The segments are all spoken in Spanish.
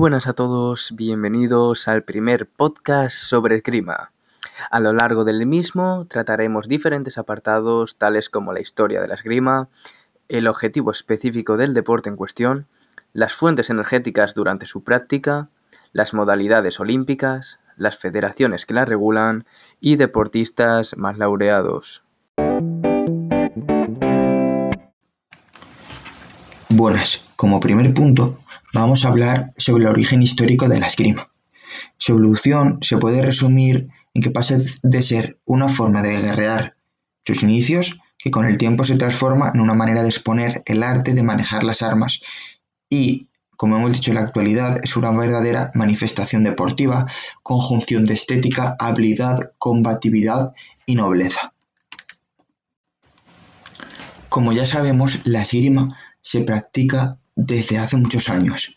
buenas a todos, bienvenidos al primer podcast sobre esgrima. A lo largo del mismo trataremos diferentes apartados tales como la historia de la esgrima, el objetivo específico del deporte en cuestión, las fuentes energéticas durante su práctica, las modalidades olímpicas, las federaciones que la regulan y deportistas más laureados. Buenas, como primer punto vamos a hablar sobre el origen histórico de la esgrima. Su evolución se puede resumir en que pasa de ser una forma de guerrear sus inicios, que con el tiempo se transforma en una manera de exponer el arte de manejar las armas y, como hemos dicho en la actualidad, es una verdadera manifestación deportiva, conjunción de estética, habilidad, combatividad y nobleza. Como ya sabemos, la esgrima se practica desde hace muchos años.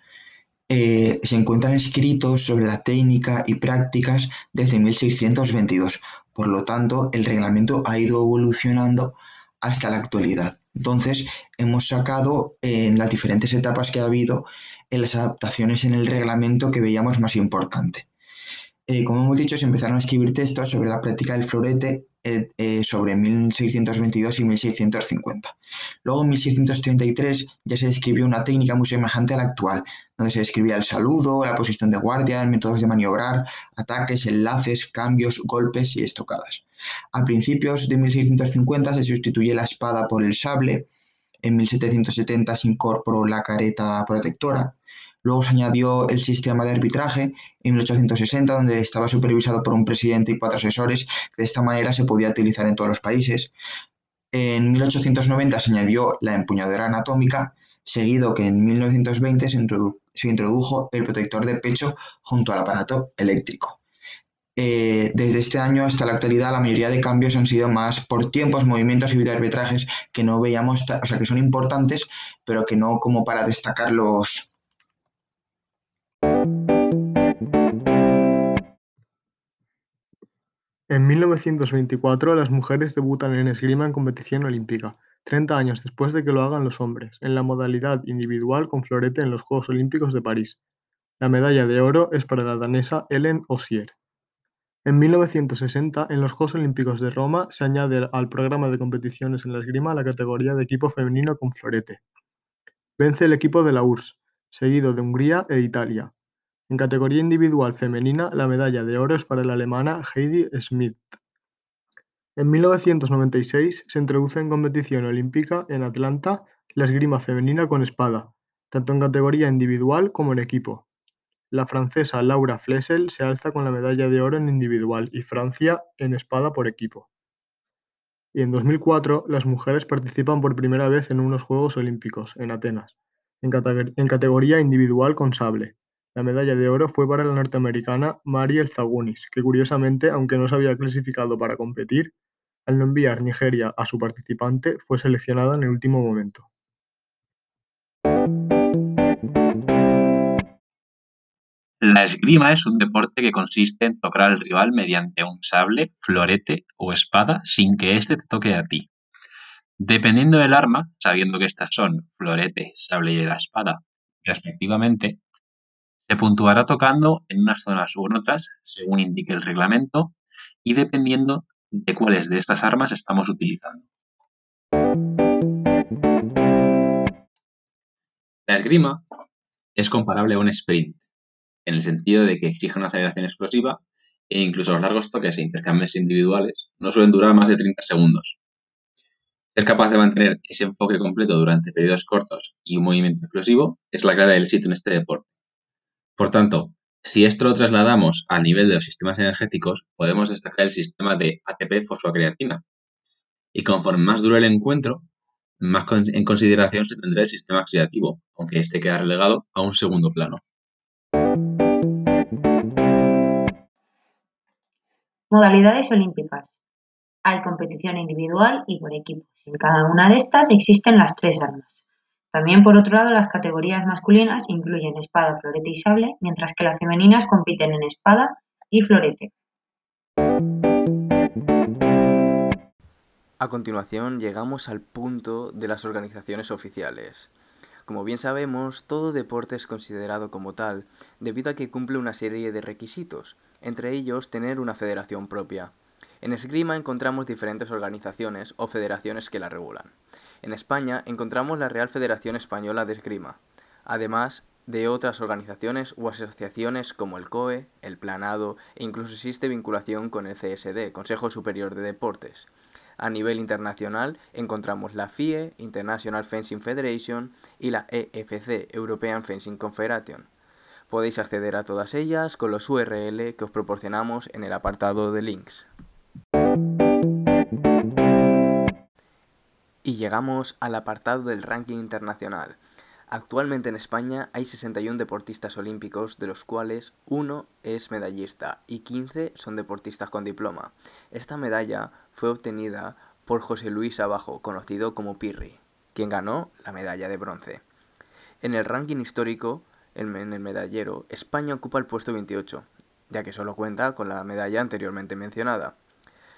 Eh, se encuentran escritos sobre la técnica y prácticas desde 1622. Por lo tanto, el reglamento ha ido evolucionando hasta la actualidad. Entonces, hemos sacado en las diferentes etapas que ha habido en las adaptaciones en el reglamento que veíamos más importante. Eh, como hemos dicho, se empezaron a escribir textos sobre la práctica del florete eh, eh, sobre 1622 y 1650. Luego en 1633 ya se describió una técnica muy semejante a la actual, donde se describía el saludo, la posición de guardia, métodos de maniobrar, ataques, enlaces, cambios, golpes y estocadas. A principios de 1650 se sustituye la espada por el sable, en 1770 se incorporó la careta protectora, Luego se añadió el sistema de arbitraje en 1860, donde estaba supervisado por un presidente y cuatro asesores, que de esta manera se podía utilizar en todos los países. En 1890 se añadió la empuñadura anatómica, seguido que en 1920 se, introdujo el protector de pecho junto al aparato eléctrico. Eh, desde este año hasta la actualidad la mayoría de cambios han sido más por tiempos, movimientos y videoarbitrajes que no veíamos, o sea, que son importantes, pero que no como para destacarlos En 1924 las mujeres debutan en esgrima en competición olímpica, 30 años después de que lo hagan los hombres, en la modalidad individual con florete en los Juegos Olímpicos de París. La medalla de oro es para la danesa Ellen Osier. En 1960, en los Juegos Olímpicos de Roma, se añade al programa de competiciones en la esgrima la categoría de equipo femenino con florete. Vence el equipo de la URSS, seguido de Hungría e Italia. En categoría individual femenina, la medalla de oro es para la alemana Heidi Schmidt. En 1996 se introduce en competición olímpica en Atlanta la esgrima femenina con espada, tanto en categoría individual como en equipo. La francesa Laura Flessel se alza con la medalla de oro en individual y Francia en espada por equipo. Y en 2004 las mujeres participan por primera vez en unos Juegos Olímpicos, en Atenas, en, categoría individual con sable. La medalla de oro fue para la norteamericana Mariel Zagunis, que curiosamente, aunque no se había clasificado para competir, al no enviar Nigeria a su participante, fue seleccionada en el último momento. La esgrima es un deporte que consiste en tocar al rival mediante un sable, florete o espada sin que éste te toque a ti. Dependiendo del arma, sabiendo que estas son florete, sable y la espada, respectivamente, se puntuará tocando en unas zonas u otras, según indique el reglamento, y dependiendo de cuáles de estas armas estamos utilizando. La esgrima es comparable a un sprint, en el sentido de que exige una aceleración explosiva e incluso los largos toques e intercambios individuales no suelen durar más de 30 segundos. Ser capaz de mantener ese enfoque completo durante periodos cortos y un movimiento explosivo es la clave del éxito en este deporte. Por tanto, si esto lo trasladamos al nivel de los sistemas energéticos, podemos destacar el sistema de ATP-fosfocreatina. Y conforme más dure el encuentro, más en consideración se tendrá el sistema oxidativo, aunque este queda relegado a un segundo plano. Modalidades olímpicas. Hay competición individual y por equipos. En cada una de estas existen las tres armas. También, por otro lado, las categorías masculinas incluyen espada, florete y sable, mientras que las femeninas compiten en espada y florete. A continuación llegamos al punto de las organizaciones oficiales. Como bien sabemos, todo deporte es considerado como tal debido a que cumple una serie de requisitos, entre ellos tener una federación propia. En esgrima encontramos diferentes organizaciones o federaciones que la regulan. En España encontramos la Real Federación Española de Esgrima, además de otras organizaciones o asociaciones como el COE, el Planado e incluso existe vinculación con el CSD, Consejo Superior de Deportes. A nivel internacional encontramos la FIE, International Fencing Federation, y la EFC, European Fencing Confederation. Podéis acceder a todas ellas con los URL que os proporcionamos en el apartado de links. Y llegamos al apartado del ranking internacional. Actualmente en España hay 61 deportistas olímpicos, de los cuales uno es medallista y 15 son deportistas con diploma. Esta medalla fue obtenida por José Luis Abajo, conocido como Pirri, quien ganó la medalla de bronce. En el ranking histórico, en el medallero, España ocupa el puesto 28, ya que solo cuenta con la medalla anteriormente mencionada.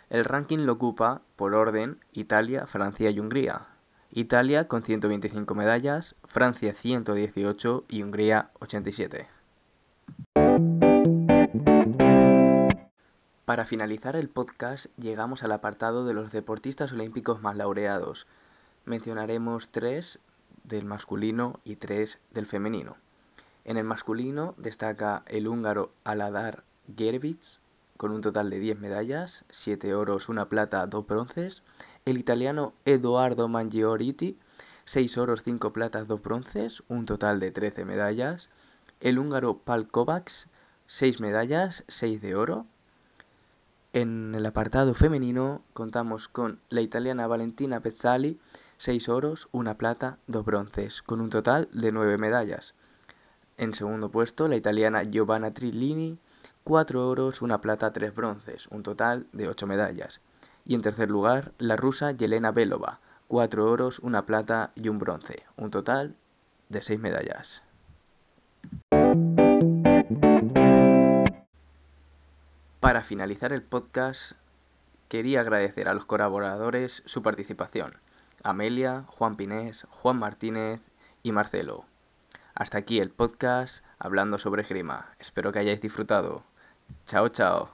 El ranking lo ocupa, por orden, Italia, Francia y Hungría, Italia con 125 medallas, Francia 118 y Hungría 87. Para finalizar el podcast llegamos al apartado de los deportistas olímpicos más laureados. Mencionaremos tres del masculino y tres del femenino. En el masculino destaca el húngaro Aladar Gervitz con un total de 10 medallas, 7 oros, una plata, 2 bronces el italiano Edoardo Mangioriti, 6 oros, 5 platas, 2 bronces, un total de 13 medallas. El húngaro Pal Kovacs, 6 medallas, 6 de oro. En el apartado femenino contamos con la italiana Valentina Pezzali, 6 oros, 1 plata, 2 bronces, con un total de 9 medallas. En segundo puesto, la italiana Giovanna Trillini, 4 oros, 1 plata, 3 bronces, un total de 8 medallas. Y en tercer lugar, la rusa Yelena Belova, cuatro oros, una plata y un bronce, un total de seis medallas. Para finalizar el podcast, quería agradecer a los colaboradores su participación, Amelia, Juan Pinés, Juan Martínez y Marcelo. Hasta aquí el podcast hablando sobre grima. Espero que hayáis disfrutado. Chao, chao.